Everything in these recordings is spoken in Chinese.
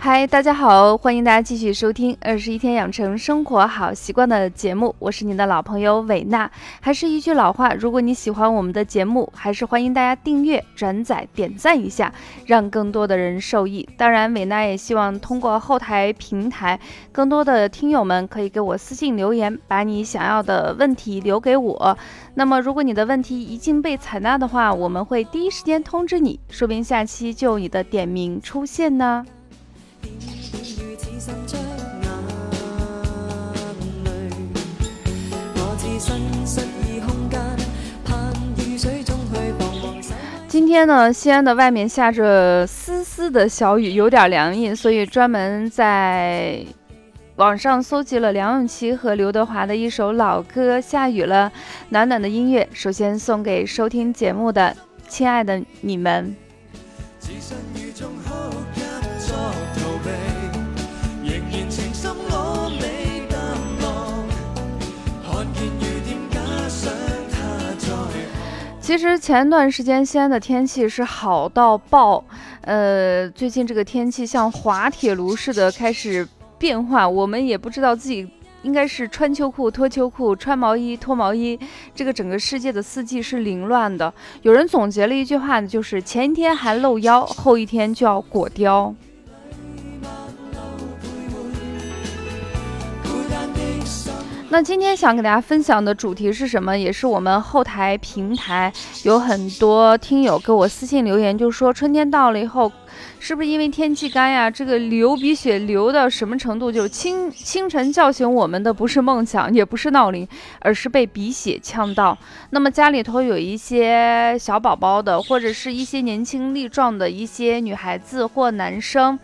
嗨，大家好，欢迎大家继续收听《二十一天养成生活好习惯》的节目，我是你的老朋友伟娜。还是一句老话，如果你喜欢我们的节目，还是欢迎大家订阅、转载、点赞一下，让更多的人受益。当然，伟娜也希望通过后台平台，更多的听友们可以给我私信留言，把你想要的问题留给我。那么，如果你的问题一经被采纳的话，我们会第一时间通知你，说不定下期就有你的点名出现呢。今天呢，西安的外面下着丝丝的小雨，有点凉意，所以专门在网上搜集了梁咏琪和刘德华的一首老歌《下雨了》，暖暖的音乐，首先送给收听节目的亲爱的你们。其实前段时间西安的天气是好到爆，呃，最近这个天气像滑铁卢似的开始变化，我们也不知道自己应该是穿秋裤脱秋裤，穿毛衣脱毛衣，这个整个世界的四季是凌乱的。有人总结了一句话呢，就是前一天还露腰，后一天就要裹貂。那今天想给大家分享的主题是什么？也是我们后台平台 有很多听友给我私信留言，就说春天到了以后，是不是因为天气干呀？这个流鼻血流到什么程度？就是清清晨叫醒我们的不是梦想，也不是闹铃，而是被鼻血呛到。那么家里头有一些小宝宝的，或者是一些年轻力壮的一些女孩子或男生。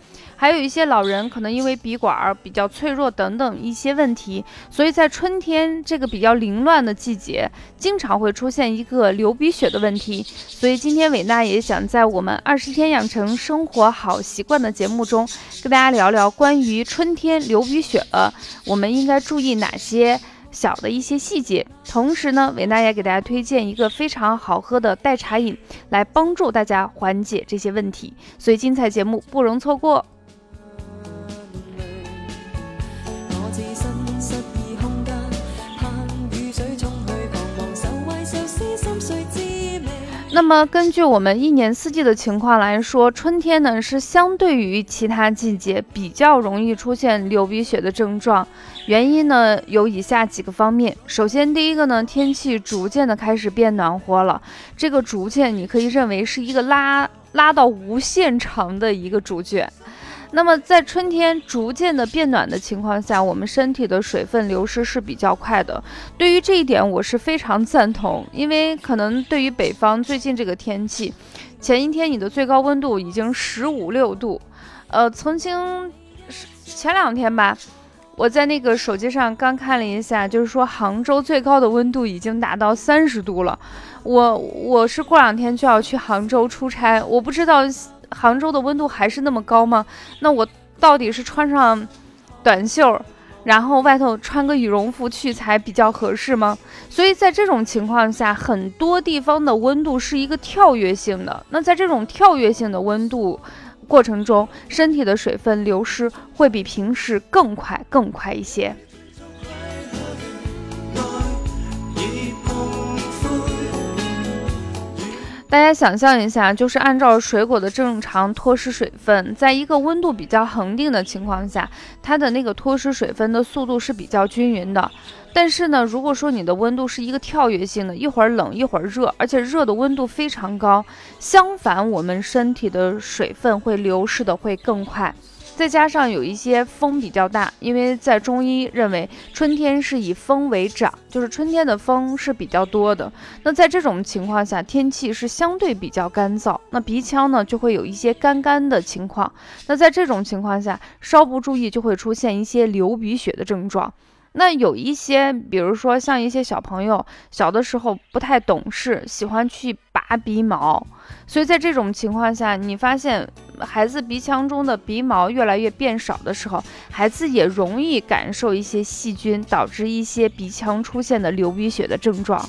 还有一些老人可能因为鼻管儿比较脆弱等等一些问题，所以在春天这个比较凌乱的季节，经常会出现一个流鼻血的问题。所以今天伟娜也想在我们二十天养成生活好习惯的节目中，跟大家聊聊关于春天流鼻血了，我们应该注意哪些小的一些细节。同时呢，伟娜也给大家推荐一个非常好喝的代茶饮，来帮助大家缓解这些问题。所以精彩节目不容错过。那么，根据我们一年四季的情况来说，春天呢是相对于其他季节比较容易出现流鼻血的症状。原因呢有以下几个方面。首先，第一个呢，天气逐渐的开始变暖和了。这个逐渐，你可以认为是一个拉拉到无限长的一个主角。那么，在春天逐渐的变暖的情况下，我们身体的水分流失是比较快的。对于这一点，我是非常赞同，因为可能对于北方最近这个天气，前一天你的最高温度已经十五六度，呃，曾经前两天吧，我在那个手机上刚看了一下，就是说杭州最高的温度已经达到三十度了。我我是过两天就要去杭州出差，我不知道。杭州的温度还是那么高吗？那我到底是穿上短袖，然后外头穿个羽绒服去才比较合适吗？所以在这种情况下，很多地方的温度是一个跳跃性的。那在这种跳跃性的温度过程中，身体的水分流失会比平时更快、更快一些。大家想象一下，就是按照水果的正常脱失水分，在一个温度比较恒定的情况下，它的那个脱失水分的速度是比较均匀的。但是呢，如果说你的温度是一个跳跃性的，一会儿冷一会儿热，而且热的温度非常高，相反，我们身体的水分会流失的会更快。再加上有一些风比较大，因为在中医认为春天是以风为长，就是春天的风是比较多的。那在这种情况下，天气是相对比较干燥，那鼻腔呢就会有一些干干的情况。那在这种情况下，稍不注意就会出现一些流鼻血的症状。那有一些，比如说像一些小朋友小的时候不太懂事，喜欢去拔鼻毛，所以在这种情况下，你发现孩子鼻腔中的鼻毛越来越变少的时候，孩子也容易感受一些细菌，导致一些鼻腔出现的流鼻血的症状。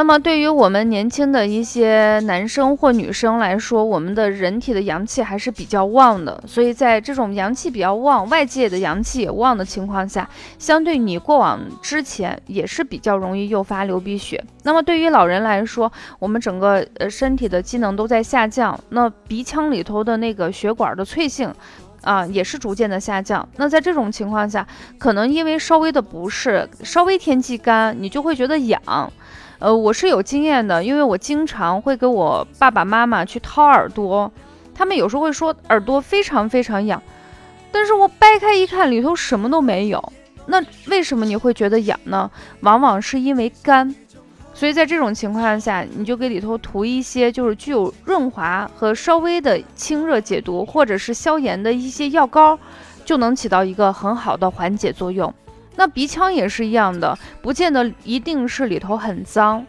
那么对于我们年轻的一些男生或女生来说，我们的人体的阳气还是比较旺的，所以在这种阳气比较旺、外界的阳气也旺的情况下，相对你过往之前也是比较容易诱发流鼻血。那么对于老人来说，我们整个呃身体的机能都在下降，那鼻腔里头的那个血管的脆性。啊，也是逐渐的下降。那在这种情况下，可能因为稍微的不适，稍微天气干，你就会觉得痒。呃，我是有经验的，因为我经常会给我爸爸妈妈去掏耳朵，他们有时候会说耳朵非常非常痒，但是我掰开一看，里头什么都没有。那为什么你会觉得痒呢？往往是因为干。所以在这种情况下，你就给里头涂一些就是具有润滑和稍微的清热解毒或者是消炎的一些药膏，就能起到一个很好的缓解作用。那鼻腔也是一样的，不见得一定是里头很脏。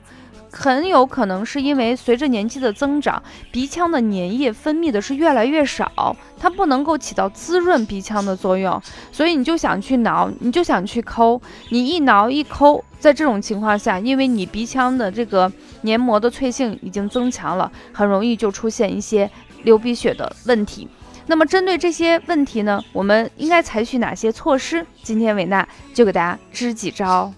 很有可能是因为随着年纪的增长，鼻腔的粘液分泌的是越来越少，它不能够起到滋润鼻腔的作用，所以你就想去挠，你就想去抠，你一挠一抠，在这种情况下，因为你鼻腔的这个黏膜的脆性已经增强了，很容易就出现一些流鼻血的问题。那么针对这些问题呢，我们应该采取哪些措施？今天伟娜就给大家支几招。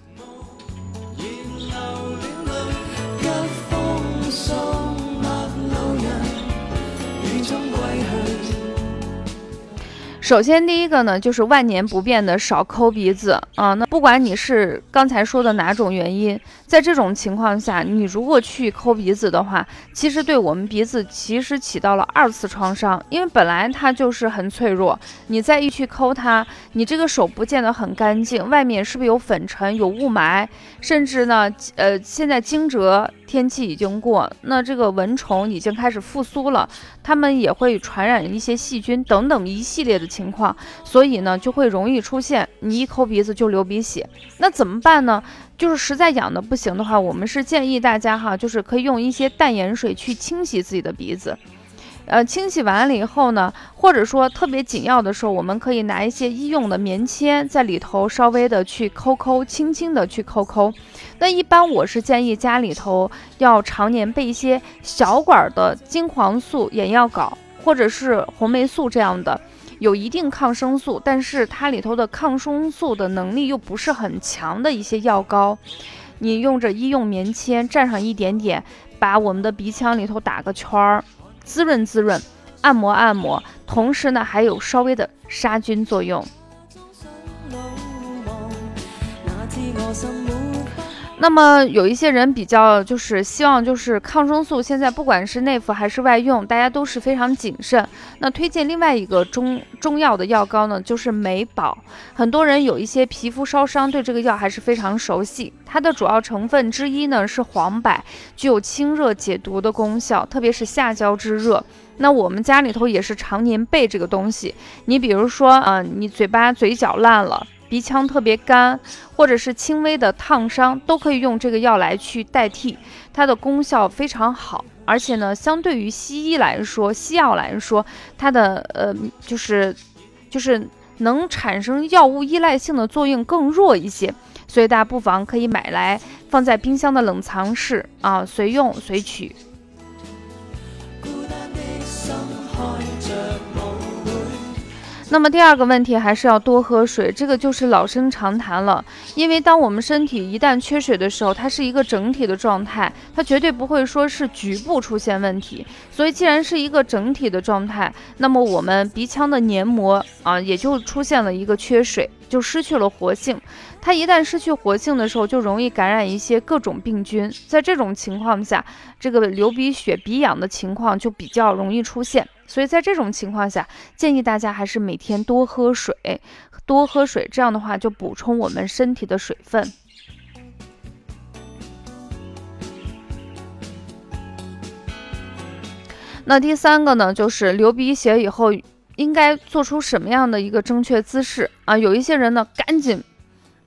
首先，第一个呢，就是万年不变的少抠鼻子啊。那不管你是刚才说的哪种原因，在这种情况下，你如果去抠鼻子的话，其实对我们鼻子其实起到了二次创伤，因为本来它就是很脆弱，你再一去抠它，你这个手不见得很干净，外面是不是有粉尘、有雾霾，甚至呢，呃，现在惊蛰天气已经过，那这个蚊虫已经开始复苏了，它们也会传染一些细菌等等一系列的。情况，所以呢就会容易出现你一抠鼻子就流鼻血，那怎么办呢？就是实在痒的不行的话，我们是建议大家哈，就是可以用一些淡盐水去清洗自己的鼻子。呃，清洗完了以后呢，或者说特别紧要的时候，我们可以拿一些医用的棉签在里头稍微的去抠抠，轻轻的去抠抠。那一般我是建议家里头要常年备一些小管的金黄素眼药膏，或者是红霉素这样的。有一定抗生素，但是它里头的抗生素的能力又不是很强的一些药膏，你用着医用棉签蘸上一点点，把我们的鼻腔里头打个圈儿，滋润滋润，按摩按摩，同时呢还有稍微的杀菌作用。那么有一些人比较就是希望就是抗生素，现在不管是内服还是外用，大家都是非常谨慎。那推荐另外一个中中药的药膏呢，就是美宝。很多人有一些皮肤烧伤，对这个药还是非常熟悉。它的主要成分之一呢是黄柏，具有清热解毒的功效，特别是下焦之热。那我们家里头也是常年备这个东西。你比如说，嗯，你嘴巴嘴角烂了。鼻腔特别干，或者是轻微的烫伤，都可以用这个药来去代替，它的功效非常好。而且呢，相对于西医来说，西药来说，它的呃就是就是能产生药物依赖性的作用更弱一些。所以大家不妨可以买来放在冰箱的冷藏室啊，随用随取。那么第二个问题还是要多喝水，这个就是老生常谈了。因为当我们身体一旦缺水的时候，它是一个整体的状态，它绝对不会说是局部出现问题。所以既然是一个整体的状态，那么我们鼻腔的黏膜啊，也就出现了一个缺水。就失去了活性，它一旦失去活性的时候，就容易感染一些各种病菌。在这种情况下，这个流鼻血、鼻痒的情况就比较容易出现。所以在这种情况下，建议大家还是每天多喝水，多喝水，这样的话就补充我们身体的水分。那第三个呢，就是流鼻血以后。应该做出什么样的一个正确姿势啊？有一些人呢，赶紧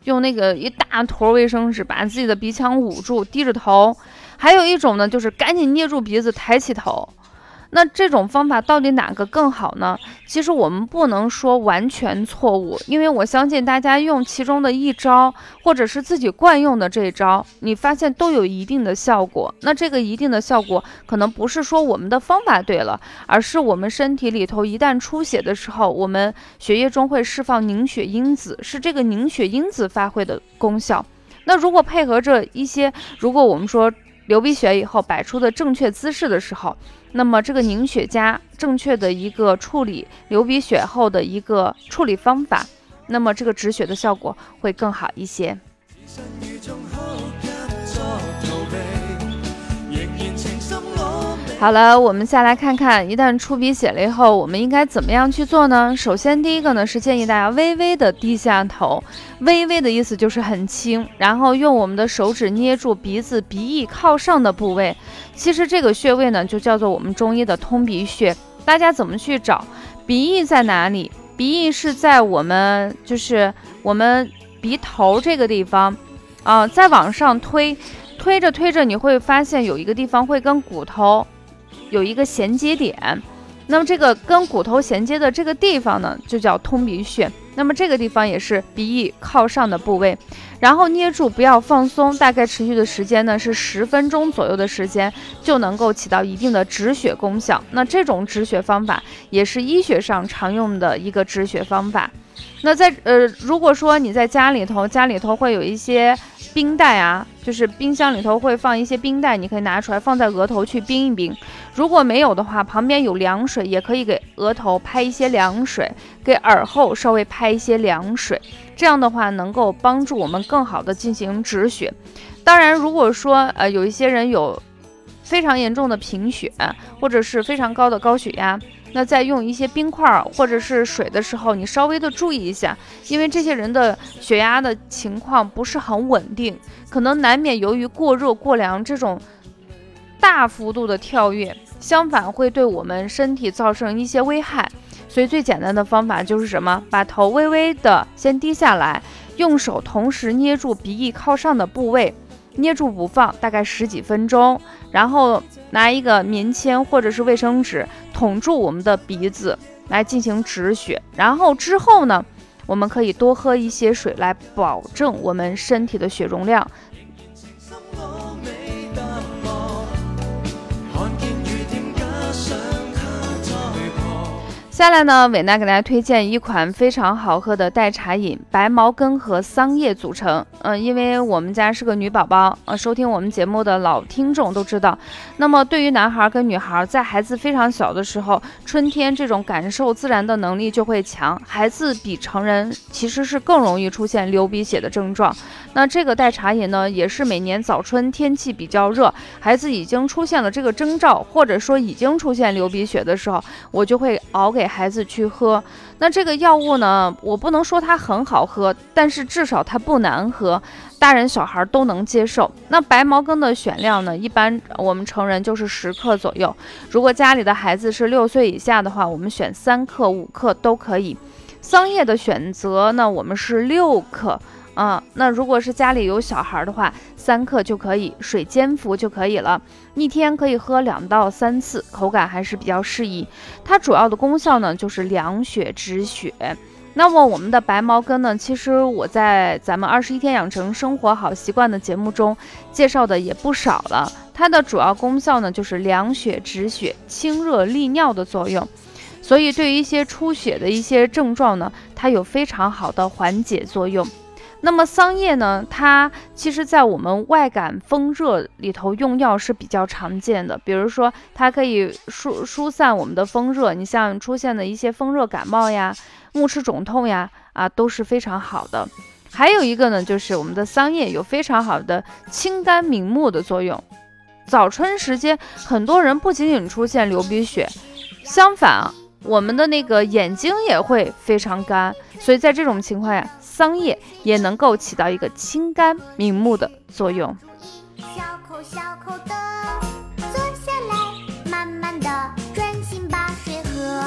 用那个一大坨卫生纸把自己的鼻腔捂住，低着头；还有一种呢，就是赶紧捏住鼻子，抬起头。那这种方法到底哪个更好呢？其实我们不能说完全错误，因为我相信大家用其中的一招，或者是自己惯用的这一招，你发现都有一定的效果。那这个一定的效果，可能不是说我们的方法对了，而是我们身体里头一旦出血的时候，我们血液中会释放凝血因子，是这个凝血因子发挥的功效。那如果配合着一些，如果我们说流鼻血以后摆出的正确姿势的时候，那么这个凝血加正确的一个处理流鼻血后的一个处理方法，那么这个止血的效果会更好一些。好了，我们下来看看，一旦出鼻血了以后，我们应该怎么样去做呢？首先，第一个呢是建议大家微微的低下头，微微的意思就是很轻，然后用我们的手指捏住鼻子鼻翼靠上的部位。其实这个穴位呢，就叫做我们中医的通鼻穴。大家怎么去找？鼻翼在哪里？鼻翼是在我们就是我们鼻头这个地方，啊，再往上推，推着推着，你会发现有一个地方会跟骨头。有一个衔接点，那么这个跟骨头衔接的这个地方呢，就叫通鼻穴。那么这个地方也是鼻翼靠上的部位，然后捏住，不要放松，大概持续的时间呢是十分钟左右的时间，就能够起到一定的止血功效。那这种止血方法也是医学上常用的一个止血方法。那在呃，如果说你在家里头，家里头会有一些冰袋啊，就是冰箱里头会放一些冰袋，你可以拿出来放在额头去冰一冰。如果没有的话，旁边有凉水，也可以给额头拍一些凉水，给耳后稍微拍一些凉水，这样的话能够帮助我们更好的进行止血。当然，如果说呃有一些人有非常严重的贫血，或者是非常高的高血压。那在用一些冰块或者是水的时候，你稍微的注意一下，因为这些人的血压的情况不是很稳定，可能难免由于过热过凉这种大幅度的跳跃，相反会对我们身体造成一些危害。所以最简单的方法就是什么？把头微微的先低下来，用手同时捏住鼻翼靠上的部位。捏住不放，大概十几分钟，然后拿一个棉签或者是卫生纸捅住我们的鼻子来进行止血。然后之后呢，我们可以多喝一些水来保证我们身体的血容量。下来呢，伟娜给大家推荐一款非常好喝的代茶饮，白茅根和桑叶组成。嗯，因为我们家是个女宝宝，呃，收听我们节目的老听众都知道。那么对于男孩跟女孩，在孩子非常小的时候，春天这种感受自然的能力就会强，孩子比成人其实是更容易出现流鼻血的症状。那这个代茶饮呢，也是每年早春天气比较热，孩子已经出现了这个征兆，或者说已经出现流鼻血的时候，我就会熬给。孩子去喝，那这个药物呢？我不能说它很好喝，但是至少它不难喝，大人小孩都能接受。那白茅根的选量呢？一般我们成人就是十克左右，如果家里的孩子是六岁以下的话，我们选三克、五克都可以。桑叶的选择呢，我们是六克。啊，那如果是家里有小孩的话，三克就可以，水煎服就可以了。一天可以喝两到三次，口感还是比较适宜。它主要的功效呢，就是凉血止血。那么我们的白茅根呢，其实我在咱们二十一天养成生活好习惯的节目中介绍的也不少了。它的主要功效呢，就是凉血止血、清热利尿的作用。所以对于一些出血的一些症状呢，它有非常好的缓解作用。那么桑叶呢？它其实，在我们外感风热里头用药是比较常见的。比如说，它可以疏疏散我们的风热，你像出现的一些风热感冒呀、目赤肿痛呀，啊，都是非常好的。还有一个呢，就是我们的桑叶有非常好的清肝明目的作用。早春时间，很多人不仅仅出现流鼻血，相反啊，我们的那个眼睛也会非常干。所以在这种情况下，桑叶也能够起到一个清肝明目的作用。小口小口的坐下来，慢慢的专心把水喝。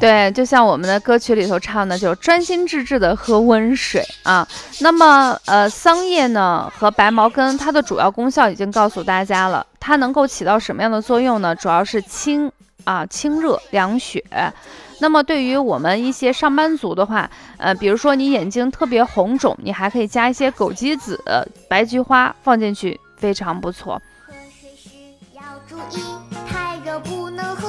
对，就像我们的歌曲里头唱的，就专心致志的喝温水啊。那么，呃，桑叶呢和白茅根，它的主要功效已经告诉大家了，它能够起到什么样的作用呢？主要是清啊，清热凉血。那么对于我们一些上班族的话，呃，比如说你眼睛特别红肿，你还可以加一些枸杞子、白菊花放进去，非常不错。喝水时要注意，太热不能喝。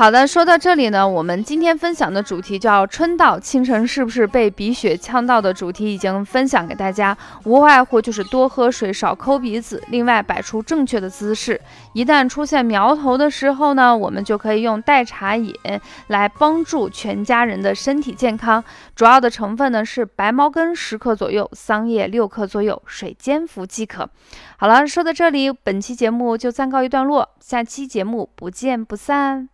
好的，说到这里呢，我们今天分享的主题叫“春到清晨是不是被鼻血呛到”的主题已经分享给大家，无外乎就是多喝水、少抠鼻子，另外摆出正确的姿势。一旦出现苗头的时候呢，我们就可以用代茶饮来帮助全家人的身体健康。主要的成分呢是白茅根十克左右，桑叶六克左右，水煎服即可。好了，说到这里，本期节目就暂告一段落，下期节目不见不散。